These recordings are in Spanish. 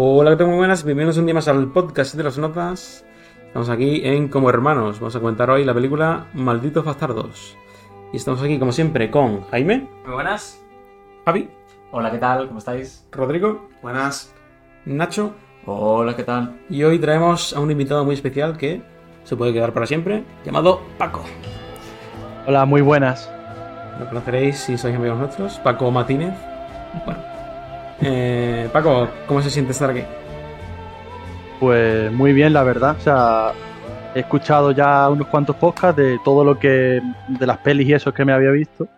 Hola, ¿qué tal? Muy buenas, bienvenidos un día más al podcast de las notas. Estamos aquí en Como Hermanos. Vamos a comentar hoy la película Malditos Bastardos. Y estamos aquí, como siempre, con Jaime, Muy buenas. Javi, Hola, ¿qué tal? ¿Cómo estáis? Rodrigo, Buenas. Nacho. Hola, ¿qué tal? Y hoy traemos a un invitado muy especial que se puede quedar para siempre, llamado Paco. Hola, muy buenas. Lo conoceréis si sois amigos nuestros, Paco Martínez. Bueno. Eh, Paco, ¿cómo se siente estar aquí? Pues muy bien, la verdad. O sea, he escuchado ya unos cuantos podcasts de todo lo que. de las pelis y eso que me había visto.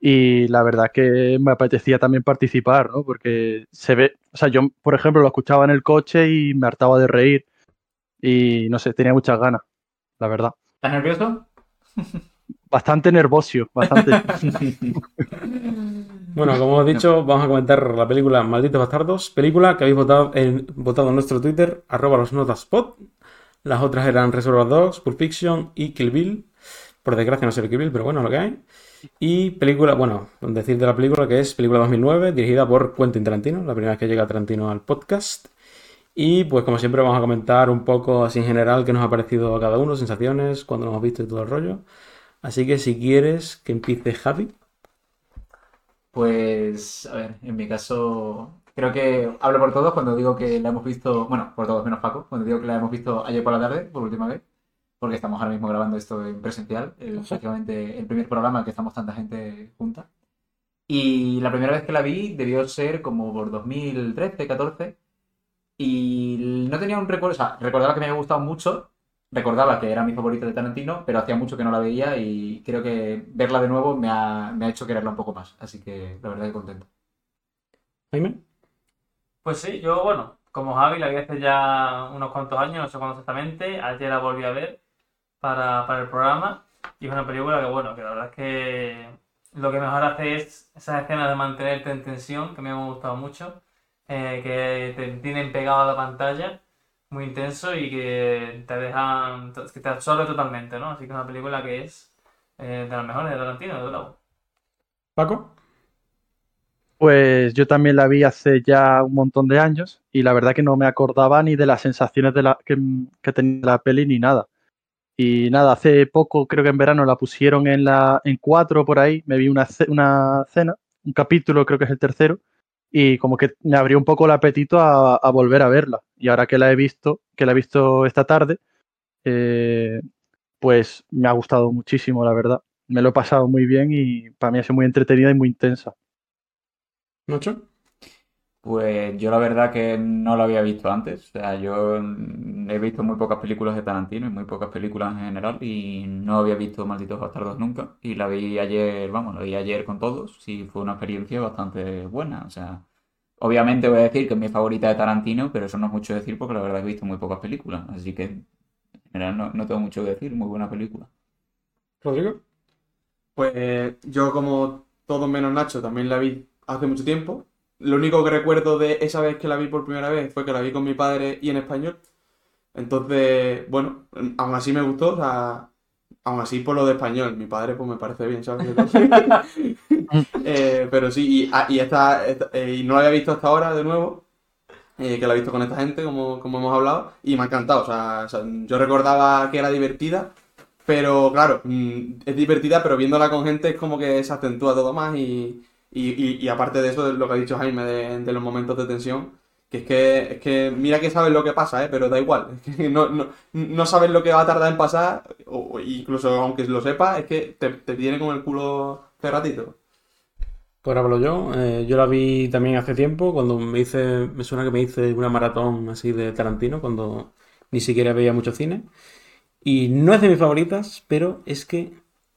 Y la verdad que me apetecía también participar, ¿no? Porque se ve. O sea, yo, por ejemplo, lo escuchaba en el coche y me hartaba de reír. Y no sé, tenía muchas ganas, la verdad. ¿Estás nervioso? Bastante nervosio, bastante. Bueno, como hemos dicho, vamos a comentar la película Malditos Bastardos, película que habéis votado en, votado en nuestro Twitter, arroba los notaspot. Las otras eran Reservoir Dogs, Pulp Fiction y Kill Bill. Por desgracia no sé Kill Bill, pero bueno, lo que hay. Y película, bueno, decir de la película que es película 2009, dirigida por Quentin Tarantino, la primera vez que llega Tarantino al podcast. Y pues como siempre vamos a comentar un poco así en general qué nos ha parecido a cada uno, sensaciones, cuando lo hemos visto y todo el rollo. Así que si quieres que empiece Javi. Pues, a ver, en mi caso, creo que hablo por todos cuando digo que la hemos visto, bueno, por todos menos Paco, cuando digo que la hemos visto ayer por la tarde, por última vez, porque estamos ahora mismo grabando esto en presencial, el, prácticamente el primer programa en que estamos tanta gente junta. Y la primera vez que la vi debió ser como por 2013, 14, y no tenía un recuerdo, o sea, recordaba que me había gustado mucho, recordaba que era mi favorita de Tarantino, pero hacía mucho que no la veía y creo que verla de nuevo me ha, me ha hecho quererla un poco más. Así que la verdad que contento. Jaime. Pues sí, yo, bueno, como Javi la vi hace ya unos cuantos años, no sé cuándo exactamente, ayer la volví a ver para, para el programa y es una película que, bueno, que la verdad es que lo que mejor hace es esas escenas de mantenerte en tensión, que me han gustado mucho, eh, que te tienen pegado a la pantalla, muy intenso y que te dejan, que te absorbe totalmente, ¿no? Así que es una película que es eh, de las mejores de Tarantino, de luego. Paco. Pues yo también la vi hace ya un montón de años y la verdad que no me acordaba ni de las sensaciones de la, que, que tenía la peli ni nada. Y nada, hace poco, creo que en verano la pusieron en la en cuatro por ahí, me vi una, una cena, un capítulo, creo que es el tercero, y como que me abrió un poco el apetito a, a volver a verla. Y ahora que la he visto, que la he visto esta tarde, eh, pues me ha gustado muchísimo, la verdad. Me lo he pasado muy bien y para mí ha sido muy entretenida y muy intensa. Pues yo la verdad que no lo había visto antes. O sea, yo he visto muy pocas películas de Tarantino y muy pocas películas en general y no había visto Malditos Bastardos nunca. Y la vi ayer, vamos, la vi ayer con todos y fue una experiencia bastante buena. O sea, obviamente voy a decir que es mi favorita de Tarantino, pero eso no es mucho decir porque la verdad que he visto muy pocas películas. Así que en general no, no tengo mucho que decir, muy buena película. Rodrigo. Pues yo como todos menos Nacho también la vi hace mucho tiempo. Lo único que recuerdo de esa vez que la vi por primera vez fue que la vi con mi padre y en español. Entonces, bueno, aún así me gustó, o sea, aún así por lo de español. Mi padre pues me parece bien, ¿sabes? eh, pero sí, y, ah, y, esta, esta eh, y no la había visto hasta ahora de nuevo. Eh, que la he visto con esta gente, como, como hemos hablado, y me ha encantado. O sea, o sea, yo recordaba que era divertida, pero claro, mm, es divertida, pero viéndola con gente es como que se acentúa todo más y, y, aparte de eso, lo que ha dicho Jaime de, de, los momentos de tensión, que es que, es que mira que sabes lo que pasa, ¿eh? pero da igual. Es que no, no, no sabes lo que va a tardar en pasar, o incluso aunque lo sepas, es que te, te con el culo cerradito. Pues hablo yo. Eh, yo la vi también hace tiempo, cuando me hice, me suena que me hice una maratón así de Tarantino, cuando ni siquiera veía mucho cine. Y no es de mis favoritas, pero es que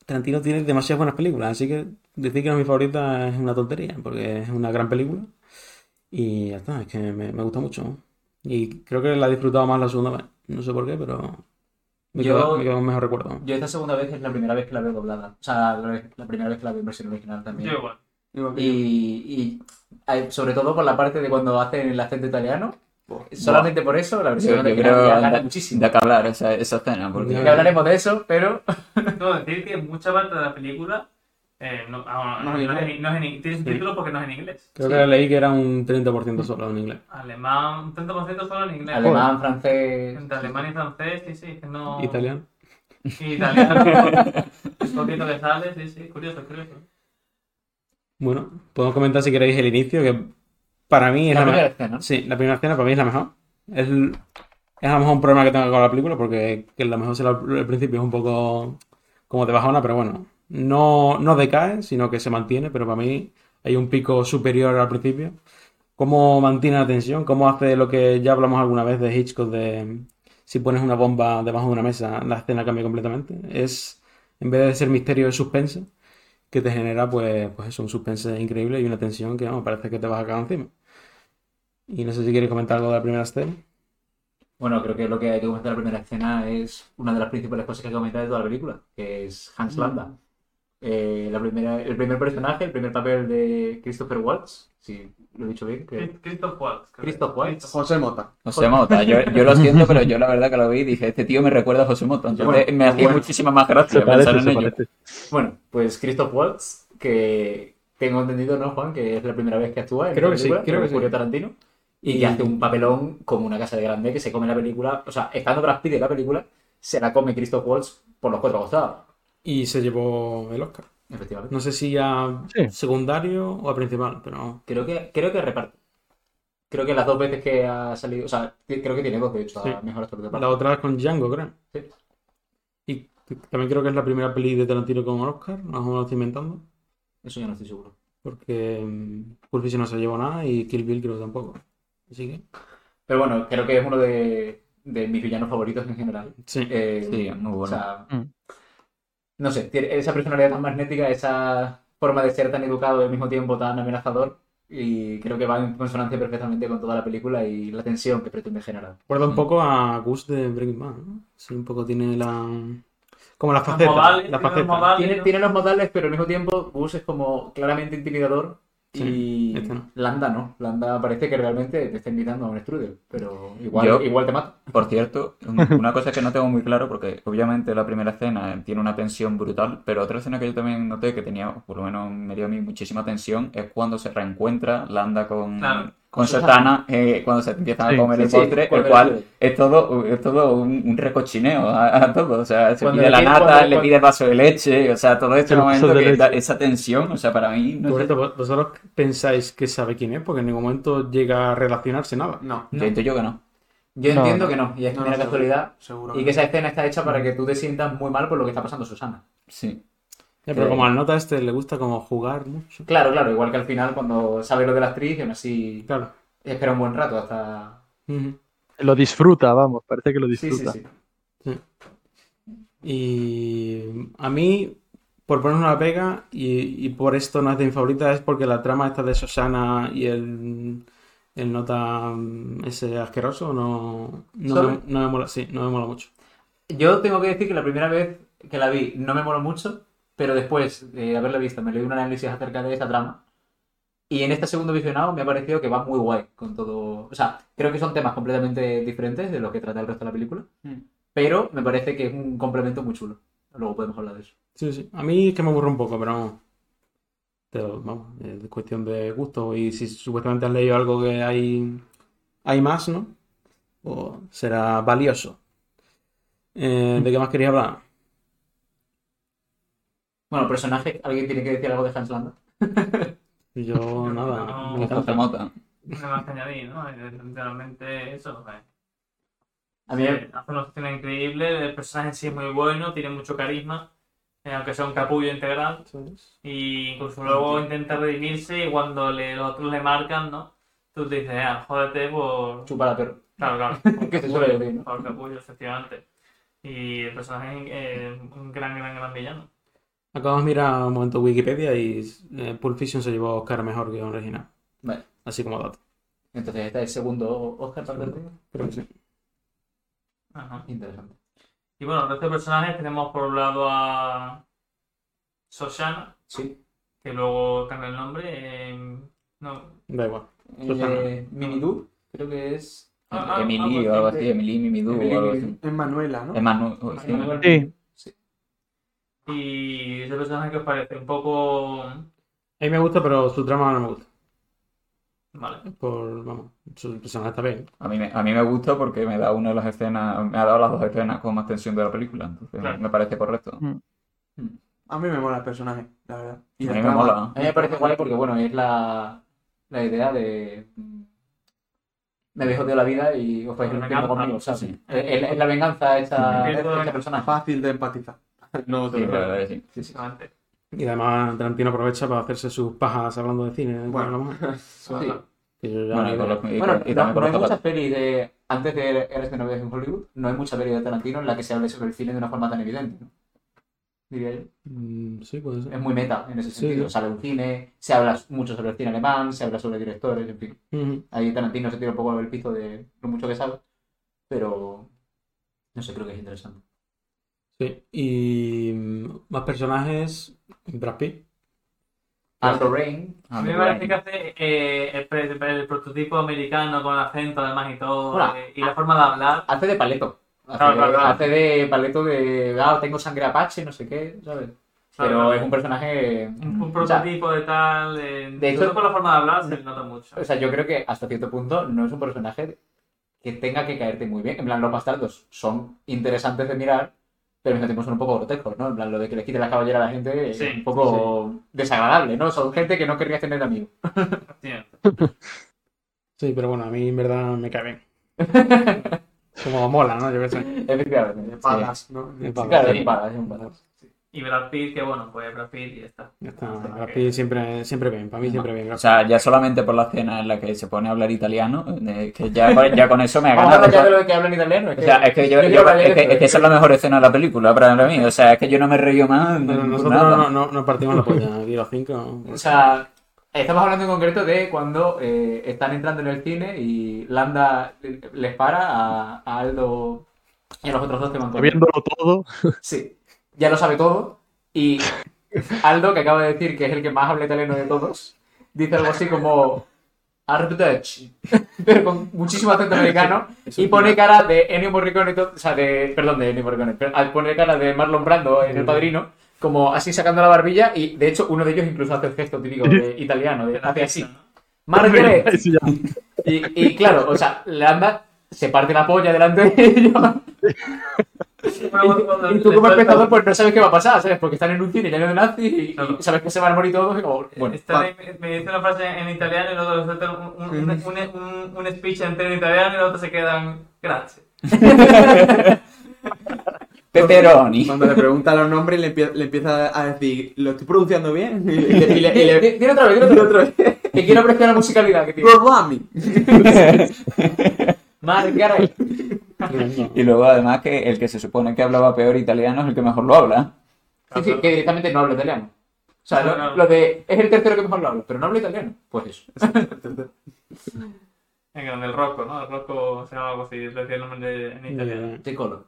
Tarantino tiene demasiadas buenas películas, así que decir que no es mi favorita es una tontería, porque es una gran película. Y ya está, es que me, me gusta mucho. Y creo que la he disfrutado más la segunda vez. No sé por qué, pero me Yo- quedo, me quedo mejor recuerdo. Yo esta segunda vez es la primera vez que la veo doblada. O sea, la, la primera vez que la veo en versión original también. Yo igual. Que- Y, y sobre todo por la parte de cuando hacen el acento italiano. Solamente por eso la versión yo original creo que gana da, muchísimo. da que hablar esa, esa escena, porque. Ya hablaremos de eso, pero No, decir que mucha parte de la película Eh, no, ah, No no, es no en es no es en- tiene subtítulos porque no es en inglés. Creo que leí que era un 30% solo en inglés. Alemán, un 30% solo en inglés. Alemán, francés. Entre alemán y francés, sí, sí, no. Italiano. Italiano. Un poquito que sale, sí, sí, curioso, curioso. Bueno, podemos comentar si queréis el inicio, que para mí es La la, primera mejor. escena. Sí, la primera escena para mí es la mejor. Es, el- es a lo mejor un problema que tengo con la película, porque que la mejor será al principio es un poco como de bajona, pero bueno, no, no decae, sino que se mantiene, pero para mí hay un pico superior al principio. Cómo mantiene la tensión, cómo hace lo que ya hablamos alguna vez de Hitchcock, de si pones una bomba debajo de una mesa, la escena cambia completamente. Es, en vez de ser misterio, es suspense, que te genera, pues, pues eso, un suspense increíble y una tensión que, vamos, parece que te vas a caer encima. Y no sé si quieres comentar algo de la primera escena. Bueno, creo que lo que hay que comentar en la primera escena es una de las principales cosas que hay que comentar de toda la película, que es Hans Landa. Eh, la primera, el primer personaje, el primer papel de Christopher Waltz, si lo he dicho bien. que- Christoph Waltz. Christoph Waltz. José Mota. José Mota, yo, yo lo siento, pero yo la verdad que lo vi y dije, este tío me recuerda a José Mota. Entonces Bueno, me hacía bueno. muchísima más gracia parece, pensar en ello. parece. Bueno, pues Christoph Waltz, que tengo entendido, ¿no, Juan? Que es la primera vez que actúa en Creo la que sí, película, creo que sí. Julio Tarantino. Y, Y- que hace un papelón como una casa de grande que se come la película. O sea, estando Brad Pitt en la película, se la come Christoph Waltz por los cuatro costados. Y se llevó el Oscar. Efectivamente. No sé si a Sí. secundario o a principal, pero Creo que, creo que reparte. Creo que las dos veces que ha salido, o sea, creo que tiene dos, de hecho, Sí. a mejor actor de reparto. la otra es con Django, creo. Sí. Y también creo que es la primera peli de Tarantino con Oscar, no me lo estoy inventando. Eso yo no estoy seguro. Porque mm, Pulp Fiction no se llevó nada y Kill Bill creo que tampoco. Así que, Pero bueno, creo que es uno de, de mis villanos favoritos en general. sí. Eh, Sí, muy bueno. O sea, Mm. No sé, tiene esa personalidad tan magnética, esa forma de ser tan educado y al mismo tiempo tan amenazador. Y creo que va en consonancia perfectamente con toda la película y la tensión que pretende generar. Recuerda un Mm. poco a Gus de Breaking Bad, ¿no? Sí, un poco tiene la... Como la Los faceta. modales, la tiene los faceta. modales. Tiene, ¿no? tiene los modales, pero al mismo tiempo Gus es como claramente intimidador. Sí, y este no. Landa no. Landa parece que realmente te está invitando a un strudel. Pero igual, Yo- igual te mata. Por cierto, un- una cosa que no tengo muy claro, porque obviamente la primera escena tiene una tensión brutal, pero otra escena que yo también noté que tenía, por lo menos me dio a mí muchísima tensión, es cuando se reencuentra Landa con, Claro. Con Sotana, eh, cuando se empiezan Sí, a comer sí, el sí, postre, el cual es todo, es todo un, un recochineo a, a todo. O sea, se Cuando pide la pide- nata, cuando- le pide el vaso de leche, o sea, todo este El momento de que leche. da esa tensión, o sea, para mí no Por ¿vos- ¿vosotros pensáis que sabe quién es? Porque en ningún momento llega a relacionarse nada. No. Yo intuyo que no. Yo No, entiendo no. que no. Y es No, mera no, casualidad. Seguro. Y que esa escena está hecha para que tú te sientas muy mal por lo que está pasando Susana. Sí. Ya, pero Sí. como al nota este le gusta como jugar mucho. Claro, claro, igual que al final cuando sabe lo de la actriz y aún así Claro. espera un buen rato hasta... Lo disfruta, vamos, parece que lo Sí, sí, disfruta. sí. Y a mí, por poner una pega, y, y por esto no es de mi favorita, es porque la trama esta de Susana y el, el nota mm, ese asqueroso no, no, me, no me mola, sí, no me mola mucho. Yo tengo que decir que la primera vez que la vi no me moló mucho, pero después de haberla visto me leí un análisis acerca de esa trama. Y en este segundo visionado me ha parecido que va muy guay con todo. O sea, creo que son temas completamente diferentes de lo que trata el resto de la película. Mm. Pero me parece que es un complemento muy chulo. Luego podemos hablar de eso. Sí, sí. A mí es que me aburre un poco, pero vamos. Pero, vamos, es cuestión de gusto. Y si supuestamente has leído algo que hay, hay más, ¿no? O será valioso. Eh, ¿de qué más quería hablar? Bueno, personaje, ¿alguien tiene que decir algo de Hans Landa? Yo nada, No, me José encanta. Mota. No más que añadir, ¿no? Eh, Literalmente eso. eh. A mí, Sí, hace una escena increíble, el personaje en sí es muy bueno, tiene mucho carisma, eh, aunque sea un capullo integral, y incluso luego intenta redimirse y cuando le, los otros le marcan, ¿no? Tú te dices, ah, jódete por... chupa la perro. Claro, claro, Que se suele decir, ¿no? por capullo, efectivamente. Y el personaje es un gran, gran, gran villano. Acabamos de mirar un momento Wikipedia y eh, Pulp Fiction se llevó Oscar mejor que un original. Vale. Así como dato. Entonces, este es el segundo Oscar para el tío. Creo que sí. Ajá. Interesante. Y bueno, el resto de personajes tenemos por un lado a Soshana, Sí. que luego cambia el nombre. eh, no, Da igual. Eh, Mimidou, creo que es. Ah, ah, Emily o algo así. Emily Mimidou o algo así. Es Manuela, ¿no? Es Manu- sí. Sí. Y ese personaje que os parece un poco. A mí me gusta, pero su trama no me gusta. Vale. Por, vamos, su personaje está bien. A mí, me, a mí me gusta porque me da una de las escenas, me ha dado las dos escenas con más tensión de la película, entonces Claro. me parece correcto. A mí me mola el personaje, la verdad. Y A mí me mola. A mí me parece guay porque, bueno, es la, la idea de. Me habéis jodido la vida y os vais venganza. conmigo, ¿sabes? Sí. Es, es la venganza Sí. hecha esta persona. Fácil de empatizar. No Sí, lo la verdad que sí. Sí, sí. Básicamente. Y además Tarantino aprovecha para hacerse sus pajas hablando de cine. Bueno. Bueno, Sí. Bueno, y no, también no con hay muchas pelis de. Antes de Eres de novias en Hollywood, no hay mucha peli de Tarantino en la que se hable sobre el cine de una forma tan evidente, ¿no? Diría yo. Mm, sí, puede ser. Es muy meta en ese sentido. sí. De un cine, se habla mucho sobre el cine alemán, se habla sobre directores, en fin. Ahí Tarantino se tira un poco el piso de lo mucho que sabe, pero no sé, creo que es interesante. Sí. Y mm, más personajes, Brad Pitt. Aldo Rain, A mí me parece que hace eh, el, prototipo americano con acento además y todo. Hola. eh, y la forma de hablar. hace de paleto. Hace, Claro, claro, claro. hace de paleto de, ah, tengo sangre apache, no sé qué, ¿sabes? Pero es un personaje... Un, un o sea, prototipo de tal. De, de sobre hecho- por la forma de hablar se nota mucho. O sea, yo creo que hasta cierto punto no es un personaje que tenga que caerte muy bien. En plan, los bastardos son interesantes de mirar, pero al mismo tiempo son un poco grotescos, ¿no? En plan, lo de que le quite la caballera a la gente es Sí, un poco desagradable, ¿no? Son gente que no querrías tener amigos. Sí, pero bueno, a mí en verdad me cae bien. Como mola, ¿no? Yo qué sé. Efectivamente. De sí. palas, ¿no? Palas. claro, Sí. es un palas, es un palas. Y Brad Pitt, que bueno, pues Brad Pitt y ya está. Ya está. O sea, Brad que- Pitt siempre, siempre bien. Para mí siempre bien. O sea, ya solamente por la escena en la que se pone a hablar italiano, eh, que ya, con- ya con eso me ha Vamos a ganado. hablar ya de lo que hablan italiano. Es que, o sea, es que yo, es que, esto, es que esa es la mejor escena de la película para mí. O sea, es que yo no me río más. Pero nosotros nada. no, no, no partimos la polla. Aquí los cinco. O sea, estamos hablando en concreto de cuando eh, están entrando en el cine y Landa les para a, a Aldo y a los otros dos que van. Viéndolo todo, Sí, ya lo sabe todo. Y Aldo, que acaba de decir que es el que más habla italiano de todos, dice algo así como Arrivederci, pero con muchísimo acento americano y pone cara de Ennio Morricone, o sea, de, perdón, de Ennio Morricone, pero, ah, pone cara de Marlon Brando en El Padrino, como así sacando la barbilla y de hecho uno de ellos incluso hace el gesto típico de italiano, de, hace así. Margaret, y, y claro, o sea, Landa se parte la polla delante de ellos. Y, y tú como espectador pues no sabes qué va a pasar, ¿sabes? Porque están en un cine lleno de nazis y, y sabes que se van a morir todos y como, bueno, Está va. ahí, me, dice una frase en italiano y luego sueltan un, un, un, un, speech entero en italiano y los otros se quedan gracias. Pepperoni. Cuando le pregunta los nombres, le, le empieza a decir, ¿lo estoy pronunciando bien? Y le, y le- y le- Dile dile otra vez, dile otra vez. Que quiero apreciar la musicalidad que tiene. Gorlami. Margaret. Y luego, además, que el que se supone que hablaba peor italiano es el que mejor lo habla. Sí, sí, que directamente no habla italiano. O sea, No, lo, no. lo de es el tercero que mejor lo habla, pero no habla italiano. Pues eso. Venga, del Rocco, ¿no? El Rocco se llama algo así, le decía el nombre de- en italiano. De color.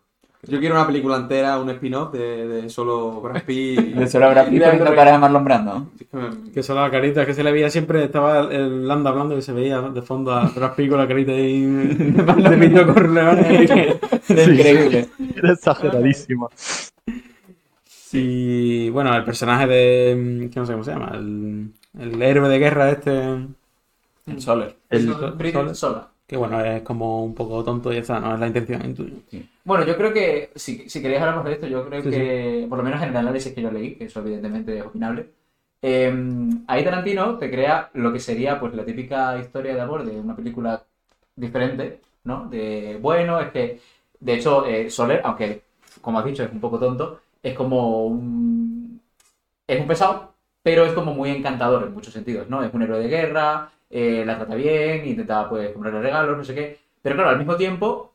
Yo quiero una película entera, un spin-off de, de solo Brad Pitt. y- De solo habrá visto poniendo cara de Marlon Brando. Que Que solo la carita, que se le veía siempre, estaba el Landa hablando y se veía de fondo a Brad Pitt con la carita ahí de Vito Corleone. Increíble. era exageradísimo. Y bueno, el personaje de. que no sé cómo se llama, el, el héroe de guerra este. El Soler. El- Sol- British Sol- sola. Que bueno, es como un poco tonto y está, no es la intención intuyo. Bueno, yo creo que, si, si queréis hablamos de esto, yo creo Sí, que, por lo menos en el análisis que yo leí, que eso evidentemente es opinable, eh, ahí Tarantino te crea lo que sería pues la típica historia de amor de una película diferente, ¿no? De, bueno, es que, de hecho, eh, Soler, aunque, como has dicho, es un poco tonto, es como un... es un pesado, pero es como muy encantador en muchos sentidos, ¿no? Es un héroe de guerra, eh, la trata bien, intenta, pues, comprarle regalos, no sé qué, pero claro, al mismo tiempo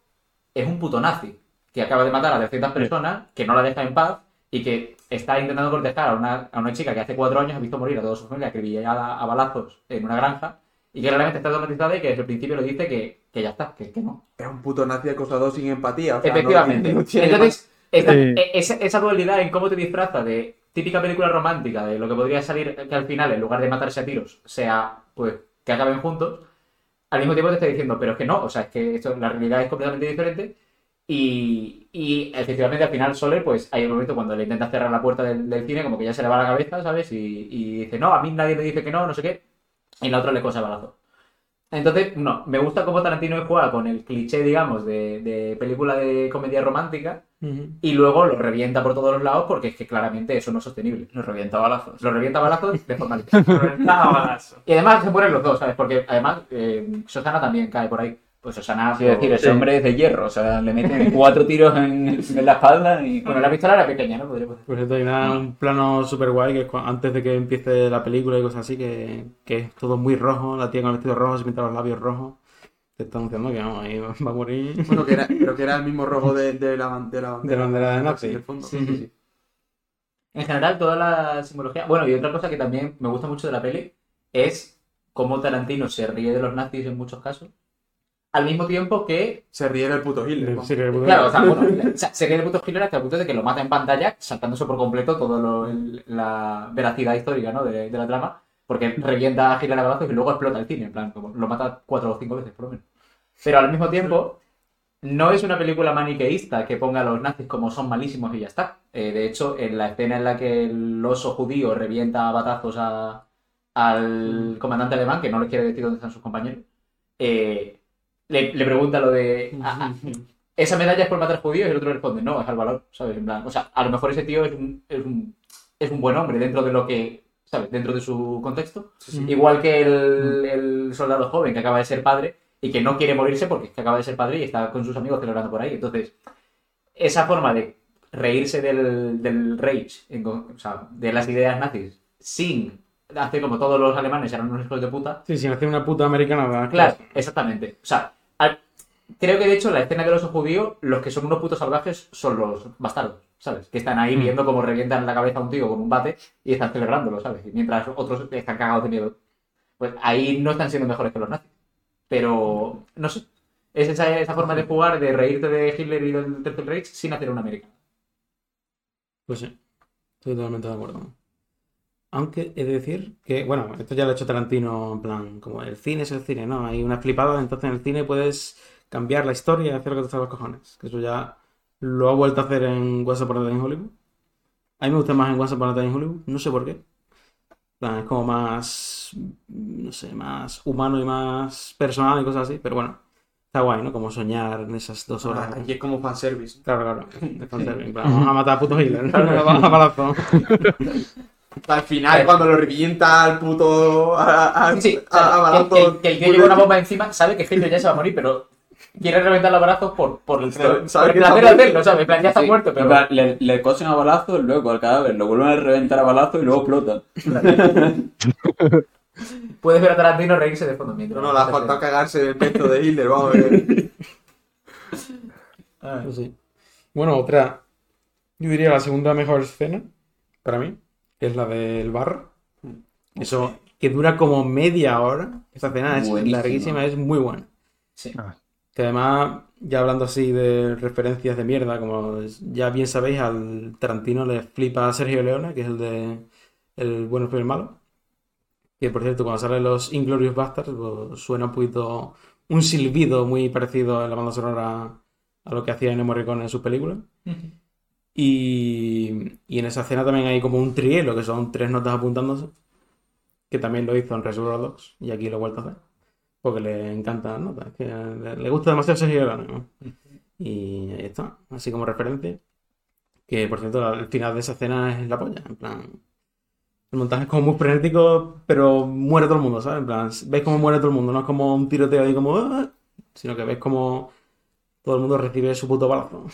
es un puto nazi que acaba de matar a 200 personas, que no la deja en paz y que está intentando cortejar a una, a una chica que hace cuatro años ha visto morir a toda su familia acribillada a balazos en una granja y que realmente está traumatizada y que desde el principio le dice que, que ya está, que, que no. Es un puto nazi acosador sin empatía. o sea, no- Efectivamente. no tiene Entonces, esta- Sí. e- esa, esa dualidad en cómo te disfraza de típica película romántica, de lo que podría salir que al final, en lugar de matarse a tiros, sea pues que acaben juntos, al mismo tiempo te está diciendo, pero es que no, o sea, es que esto, la realidad es completamente diferente y, efectivamente al final Soler, pues hay un momento cuando le intenta cerrar la puerta del, cine, como que ya se le va la cabeza, ¿sabes? Y, y dice, no, a mí nadie me dice que no, no sé qué. Y la otra le cosa balazo. Entonces, no, me gusta cómo Tarantino juega con el cliché, digamos, de, de película de comedia romántica y luego lo revienta por todos los lados porque es que claramente eso no es sostenible. Nos revienta balazos. Lo revienta a balazos de forma literal. Reventado balazo. Y además se ponen los dos, ¿sabes? Porque además eh, Susana también cae por ahí. Pues Susana... Quiero decir, ese hombre es de hierro, o sea, le meten cuatro tiros en, en la espalda y... Bueno, la pistola era pequeña, ¿no? Decir. Por cierto, hay una- un plano súper guay que es antes de que empiece la película y cosas así, que, que es todo muy rojo, la tía con el vestido rojo se pinta los labios rojos. Te está anunciando que vamos, ahí va a morir Bueno, que era, creo que era el mismo rojo de, de la, ban- de la de la bandera de Nazi. Sí, sí, sí. En general, toda la simbología. Bueno, y otra cosa que también me gusta mucho de la peli es cómo Tarantino se ríe de los nazis en muchos casos. Al mismo tiempo que. Se ríe del puto Hitler. ¿no? Sí, el puto- Claro, o sea, bueno, o sea, se ríe de puto Hitler hasta el punto de que lo mata en pantalla, saltándose por completo toda la veracidad histórica ¿no? de, de la trama. Porque revienta a Hitler a balazos y luego explota el cine, en plan, como lo mata cuatro o cinco veces, por lo menos. Pero al mismo tiempo, no es una película maniqueísta que ponga a los nazis como son malísimos y ya está. Eh, de hecho, en la escena en la que el oso judío revienta a batazos a- al comandante alemán, que no le quiere decir dónde están sus compañeros, eh, le, le pregunta lo de... "Ah, ah, ¿Esa medalla es por matar judíos? Y el otro responde, no, es al valor, ¿sabes? En plan, o sea, a lo mejor ese tío es un, es un, es un buen hombre dentro de lo que, ¿sabes? Dentro de su contexto. Igual que el, el soldado joven que acaba de ser padre y que no quiere morirse porque es que acaba de ser padre y está con sus amigos celebrando por ahí. Entonces, esa forma de reírse del, del rage, en o sea, de las ideas nazis, sin hacer como todos los alemanes eran unos hijos de puta, Sí, sin hacer una puta americana. ¿verdad? Claro, exactamente. O sea, al- creo que de hecho en la escena del oso judío, los que son unos putos salvajes son los bastardos, ¿sabes? Que están ahí Mm. viendo cómo revientan la cabeza a un tío con un bate y están celebrándolo, ¿sabes? Y mientras otros están cagados de miedo. Pues ahí no están siendo mejores que los nazis. Pero, no sé. Es esa, esa forma de jugar, de reírte de Hitler y del Tercer Reich sin hacer un americano. Pues sí, estoy totalmente de acuerdo. Aunque he de decir que, bueno, esto ya lo ha hecho Tarantino en plan, como el cine es el cine, ¿no? Hay una flipada, entonces en el cine puedes cambiar la historia y hacer lo que te salga los cojones. Que eso ya lo ha vuelto a hacer en a Time in Hollywood. A mí me gusta más en a Time in Hollywood, no sé por qué. En plan, es como más, no sé, más humano y más personal y cosas así, pero bueno, está guay, ¿no? Como soñar en esas dos horas. Ah, Aquí es como fanservice. Claro, claro. de fanservice, en Vamos a matar a puto Hitler. Vamos a palazo. Al final, cuando lo revienta al puto. a, a, Sí, a- a que, balazos, que- que el tío lleva una bomba encima, sabe que Hitler ya se va a morir, pero quiere reventar los brazos por, por el, Sabe- por el que placer está de hacerlo, ¿sabes? En plan, ya está Sí, muerto, pero... plan, le, le cosen a balazos, luego al cadáver lo vuelven a reventar a balazos y luego explota. Puedes ver a Tarantino reírse de fondo mientras... No, no, le ha faltado cagarse del pecho de Hitler, vamos a ver. Pues sí. Bueno, otra. Yo diría la segunda mejor escena, para mí, es la del bar. Eso, que dura como media hora. Esta escena es larguísima, es muy buena. Sí. Que además, ya hablando así de referencias de mierda, como ya bien sabéis, al Tarantino le flipa a Sergio Leone, que es el de El bueno, y el malo. Que por cierto, cuando salen los Inglorious Bastards, pues, suena un poquito un silbido muy parecido en la banda sonora a lo que hacía Ennio Morricone en sus películas. Y, y en esa escena también hay como un trielo, que son tres notas apuntándose, que también lo hizo en Reservoir Dogs, y aquí lo he vuelto a hacer, porque le encantan las notas, que le, gusta demasiado Sergio ¿no? Y ahí está, así como referencia. Que por cierto, el final de esa escena es la polla, en plan. El montaje es como muy frenético, pero muere todo el mundo, ¿sabes? En plan, ves cómo muere todo el mundo, no es como un tiroteo ahí como. "Ah", sino que ves como todo el mundo recibe su puto balazo.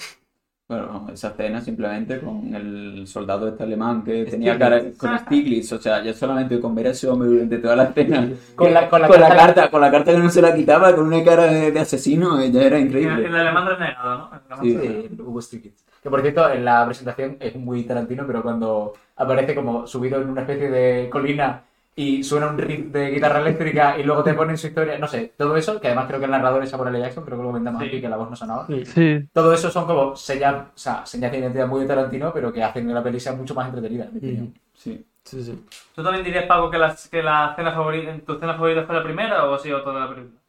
Bueno, esa escena simplemente con el soldado este alemán que tenía cara con Stiglitz, o sea, ya solamente con ver a ese hombre durante toda la escena, Con la- con la con la carta- carta, con la carta que no se la quitaba, con una cara de, de asesino, eh, ya era increíble. el alemán renegado, ¿no? El alemán Sí. renegado. Sí, Hugo Stiglitz. Que por cierto, en la presentación es muy Tarantino, pero cuando aparece como subido en una especie de colina y suena un riff de guitarra eléctrica y luego te ponen su historia, no sé, todo eso, que además creo que el narrador es Samuel L. Jackson, creo que lo comentamos Sí. aquí, que la voz no sonaba. Sí, Todo eso son como señas, o sea, señas de identidad muy de Tarantino, pero que hacen que la peli sea mucho más entretenida. en mi opinión. Sí. Sí, sí. ¿Tú también dirías, Paco, que la, que la escena favorita, tu escena favorita fue la primera o ha sido toda la película?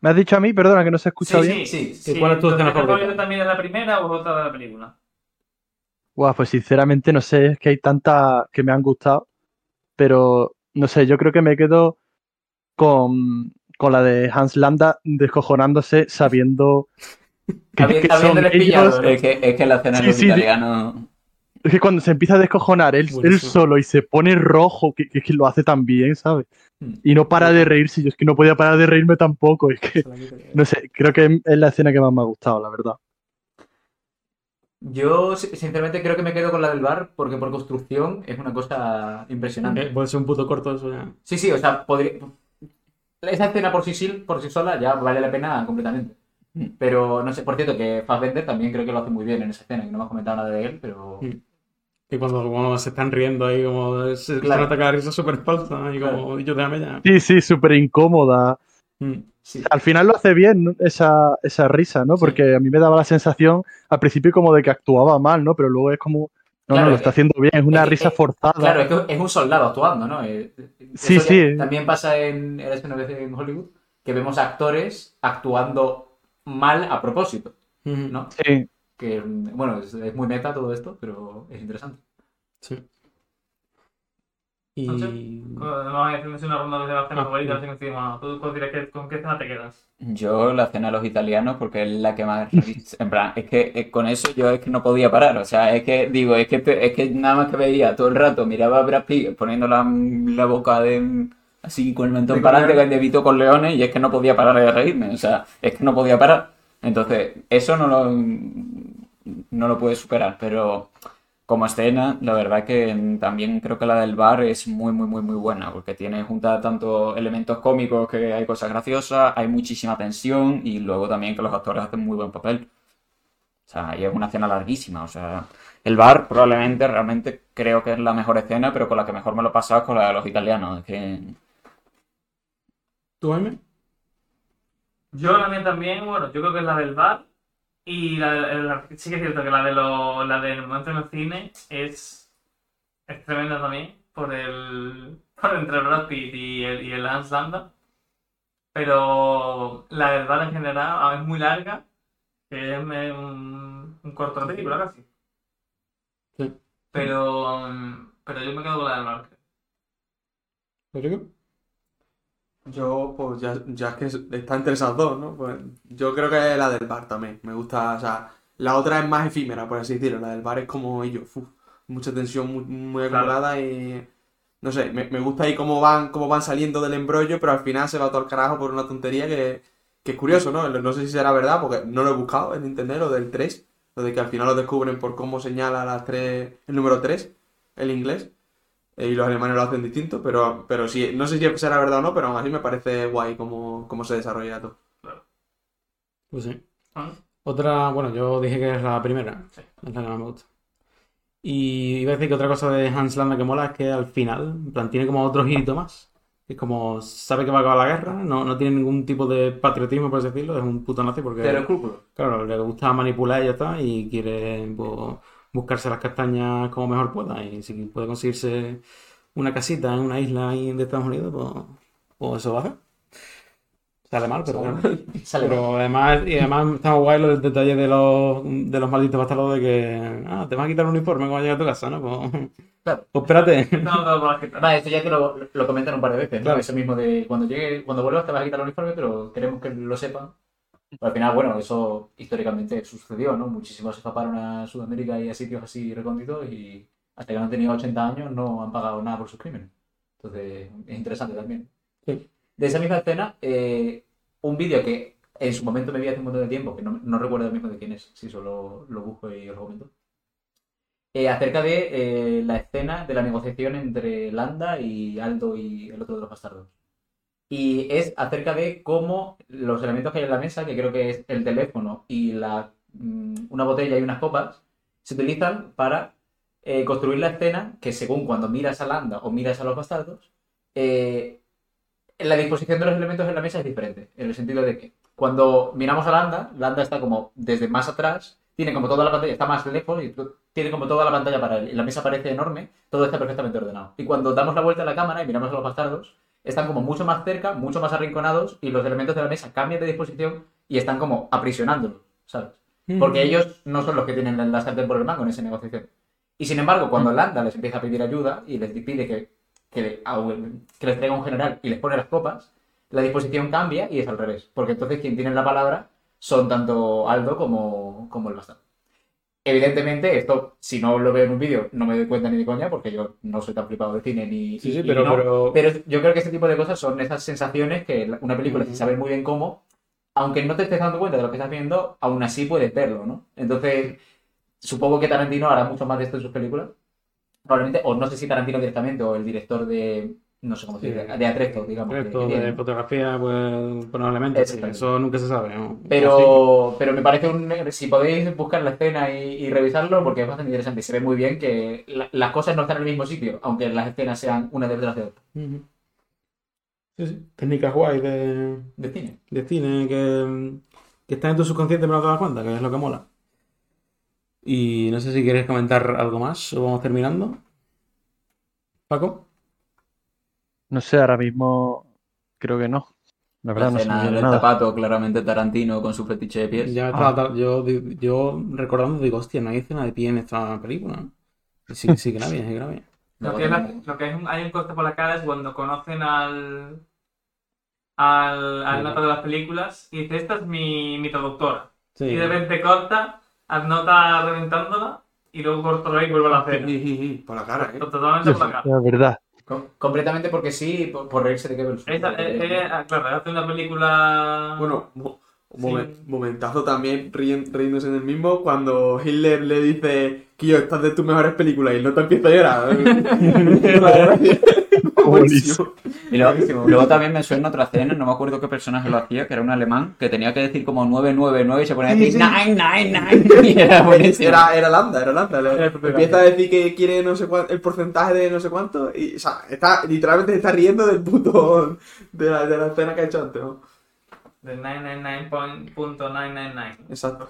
¿Me has dicho a mí? Perdona, que no se escucha Sí, bien. sí, Sí, sí. ¿Cuál es tu ¿Tu escena escena favorita? favorita también es la primera o es otra de la película? Guau, pues sinceramente no sé, es que hay tantas que me han gustado, pero no sé, yo creo que me quedo con, con la de Hans Landa descojonándose sabiendo que, que son pillado, ellos. Es que, es que la escena de Sí, los sí, sí. italianos. Es que cuando se empieza a descojonar él, él solo y se pone rojo, que, que, que lo hace tan bien, ¿sabes? Mm. Y no para de reírse, yo es que no podía parar de reírme tampoco, es que, no sé, creo que es la escena que más me ha gustado, la verdad. Yo, si- sinceramente, creo que me quedo con la del bar porque por construcción es una cosa impresionante. Eh, Puede ser un puto corto eso ya. Sí, sí, o sea, podría... Esa escena por sí, sí- por sí sola ya vale la pena completamente. Mm. Pero, no sé, por cierto, que Fassbender también creo que lo hace muy bien en esa escena, que no me has comentado nada de él, pero... Mm. Y cuando, cuando se están riendo ahí, como se, se Claro. nota que la risa es súper falsa y como, yo déjame ya. Sí, sí, súper incómoda. Mm. Sí. Al final lo hace bien ¿no? esa, esa risa, ¿no? Sí. Porque a mí me daba la sensación al principio como de que actuaba mal, ¿no? Pero luego es como, no, Claro, no, lo es está haciendo bien, es una es risa es- forzada. Claro, es que es un soldado actuando, ¿no? Eh, Sí, eso ya sí. También pasa en en Hollywood, que vemos actores actuando mal a propósito. ¿no? Sí. Que, bueno, es, es muy meta todo esto, pero es interesante. Sí. Y... Vamos a hacer una ronda de las escenas Ah, favoritas, así que encima, ¿tú con qué escena te quedas? Yo la cena de los italianos porque es la que más en plan, es que eh, con eso yo es que no podía parar, o sea, es que digo, es que es que nada más que veía todo el rato, miraba a Brad Pitt poniendo la, la boca de así con el mentón para adelante de Vito con leones y es que no podía parar de reírme, o sea, es que no podía parar. Entonces, eso no lo no lo puede superar, pero como escena, la verdad que también creo que la del bar es muy, muy, muy, muy buena, porque tiene junta tanto elementos cómicos que hay cosas graciosas, hay muchísima tensión y luego también que los actores hacen muy buen papel. O sea, y es una escena larguísima, o sea, el bar probablemente realmente creo que es la mejor escena, pero con la que mejor me lo he pasado es con la de los italianos, es que ¿Tú, Jaime? Yo la mía también, bueno, yo creo que es la del bar. Y la, la- sí que es cierto que la de lo, la del momento en el cine es, es tremenda también por el por entre Brad Pitt y el, y el Hans Landa. Pero la bar en general ah, es muy larga, que es un, un corto de película casi. Sí. Pero, pero yo me quedo con la del bar. ¿Rodrigo? Yo, pues ya, ya es que es- están entre esas dos, ¿no? Pues yo creo que la del bar también. Me gusta, o sea, la otra es más efímera, por así decirlo. La del bar es como ellos, mucha tensión muy, muy Claro. acumulada y. No sé, me, me gusta ahí cómo van, cómo van saliendo del embrollo, pero al final se va todo al carajo por una tontería que, que es curioso, ¿no? No sé si será verdad, porque no lo he buscado en internet, lo del 3, lo de que al final lo descubren por cómo señala las tres, el número 3, el inglés. Eh, y los alemanes lo hacen distinto, pero, pero sí, no sé si será verdad o no, pero aún así me parece guay cómo, cómo se desarrolla todo. Pues sí. ¿Ah? Otra, bueno, yo dije que es la primera. Sí. Es la que más me gusta. Y iba a decir que otra cosa de Hans Landa que mola es que al final, en plan, tiene como otro girito más. Es como, sabe que va a acabar la guerra, no, no tiene ningún tipo de patriotismo, por así decirlo, es un puto nazi porque, Pero escrúpulo. claro, le gusta manipular y ya está, y quiere pues, buscarse las castañas como mejor pueda. Y si puede conseguirse una casita en una isla ahí de Estados Unidos, pues, pues eso va a hacer. Sale mal, pero bueno. Sale Pero además, y además está guay los detalles de los, de los malditos bastardos de que, ah, te vas a quitar el uniforme cuando llegues a tu casa, ¿no? Pues, Claro. pues espérate. No, no, no, no, esto ya te lo, lo comentan un par de veces, ¿no? Claro. Eso mismo de cuando llegue, cuando vuelvas te vas a quitar el uniforme, pero queremos que lo sepan. Pero al final, bueno, eso históricamente sucedió, ¿no? Muchísimos se escaparon a Sudamérica y a sitios así recónditos y hasta que no han tenido 80 años no han pagado nada por sus crímenes. Entonces, es interesante también. Sí. De esa misma escena, eh, un vídeo que en su momento me vi hace un montón de tiempo, que no, no recuerdo el mismo de quién es, si solo lo busco y os lo comento. Eh, acerca de eh, la escena de la negociación entre Landa y Aldo y el otro de los bastardos. Y es acerca de cómo los elementos que hay en la mesa, que creo que es el teléfono y la, mm, una botella y unas copas, se utilizan para eh, construir la escena que según cuando miras a Landa o miras a los bastardos, eh, la disposición de los elementos en la mesa es diferente. En el sentido de que cuando miramos a Landa, Landa está como desde más atrás, tiene como toda la pantalla, está más lejos y tiene como toda la pantalla para él. La mesa parece enorme, todo está perfectamente ordenado. Y cuando damos la vuelta a la cámara y miramos a los bastardos, están como mucho más cerca, mucho más arrinconados y los elementos de la mesa cambian de disposición y están como aprisionándolos, ¿sabes? Porque ellos no son los que tienen la sartén por el mango en esa negociación. Y sin embargo, cuando Landa les empieza a pedir ayuda y les pide que, que, que les traiga un general y les pone las copas, la disposición cambia y es al revés. Porque entonces quien tiene la palabra son tanto Aldo como, como el bastón. Evidentemente, esto, si no lo veo en un vídeo, no me doy cuenta ni de coña, porque yo no soy tan flipado de cine ni. Sí, sí, y- y pero- no. pero- Pero yo creo que este tipo de cosas son esas sensaciones que una película, sin saber muy bien cómo, aunque no te estés dando cuenta de lo que estás viendo, aún así puedes verlo, ¿no? Entonces, supongo que Tarantino hará mucho más de esto en sus películas. Probablemente, o no sé si Tarantino directamente, o el director de. No sé cómo se dice, de Atrezo, digamos. que de fotografía, pues probablemente. eso nunca se sabe. ¿no? Pero, pero me parece un. Si podéis buscar la escena y, y revisarlo, porque es bastante interesante. Se ve muy bien que la- las cosas no están en el mismo sitio, aunque las escenas sean una detrás de otra. Sí, sí. Técnicas guay de, De cine. de cine que, que están en tu subconsciente pero no te das cuenta, que es lo que mola. Y no sé si quieres comentar algo más o vamos terminando. Paco. No sé, ahora mismo creo que no. La La verdad no me escena viene del nada. zapato, claramente Tarantino con su fetiche de pies. Ya Ah. yo, yo recordando digo, hostia, no hay escena de pie en esta película. ¿no? Y sí, sí que la sí que la. Lo que, es la- lo que un- hay un corte por la cara es cuando conocen al, al, al nota de las películas y dice, esta es mi, mi traductora. Sí. Y de repente corta, al nota reventándola y luego corta y vuelve a la cena. Por la cara, ¿eh? Totalmente por la cara. La verdad. Com- completamente porque sí, por, por reírse de Goebbels. Esta, eh, eh, ah, claro, hace una película... Bueno, mo- Sí. momen- momentazo también ríen- riéndose en el mismo cuando Hitler le dice que yo estás de tus mejores películas y no te empieza a llorar. Buenísimo. Y luego, luego también me suena otra escena, no me acuerdo qué personaje lo hacía, que era un alemán, que tenía que decir como 999 y se ponía a decir Sí, sí. 999 y era buenísimo. Era, era Landa, era Landa. Era empieza a decir que quiere no sé cuánto, el porcentaje de no sé cuánto y, o sea, está, literalmente se está riendo del puto, de la, de la escena que ha hecho antes, ¿no? De 999.999. Exacto.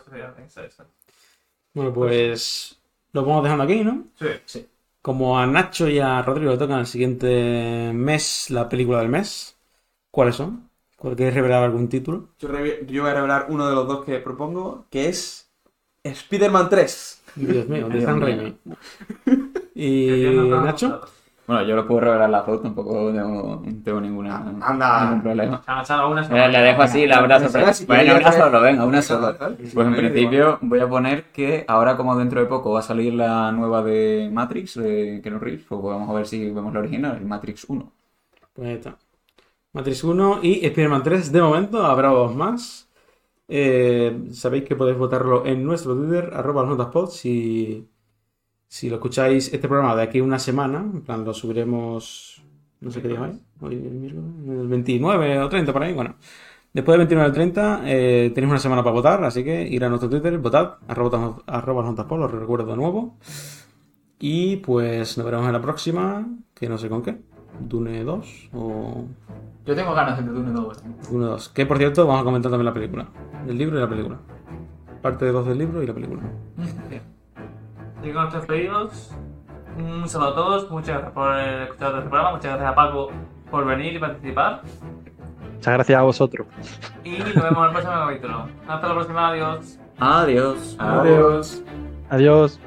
Bueno, pues lo vamos dejando aquí, ¿no? Sí. Como a Nacho y a Rodrigo le tocan el siguiente mes la película del mes, ¿cuáles son? ¿Cuál queréis revelar algún título? Yo, voy a revelar uno de los dos que propongo, que es Spider-Man 3. Dios mío, de San. Raimi. ¿Y Nacho? Bueno, yo lo puedo revelar las dos, tampoco tengo, tengo ninguna, Anda. ningún problema. Una Eh, le dejo así la una. Si Bueno, una solo, venga, una sola. Pues en principio voy a poner que ahora como dentro de poco va a salir la nueva de Matrix, de Keanu Reeves, pues vamos a ver si vemos la original, el Matrix 1. Pues ahí está. Matrix 1 y Spider-Man 3 de momento, habrá dos más. Eh, sabéis que podéis votarlo en nuestro Twitter, arroba las notas pod, si, si lo escucháis este programa de aquí a una semana, en plan lo subiremos, no sé qué día hoy, hoy el miércoles, el 29 o 30 por ahí, bueno. Después del 29 al 30 eh, tenéis una semana para votar, así que ir a nuestro Twitter, votad, arroba, arroba lo recuerdo de nuevo. Y pues nos veremos en la próxima, que no sé con qué, Dune 2 o... Yo tengo ganas de Dune 2. Uno, dos. Que por cierto, vamos a comentar también la película. El libro y la película. Parte de dos del libro y la película. Y con nuestros pedidos, un saludo a todos, muchas gracias por escuchar este programa, muchas gracias a Paco por venir y participar. Muchas gracias a vosotros. Y nos vemos en el próximo capítulo. Hasta la próxima, adiós. Adiós. Adiós. Adiós.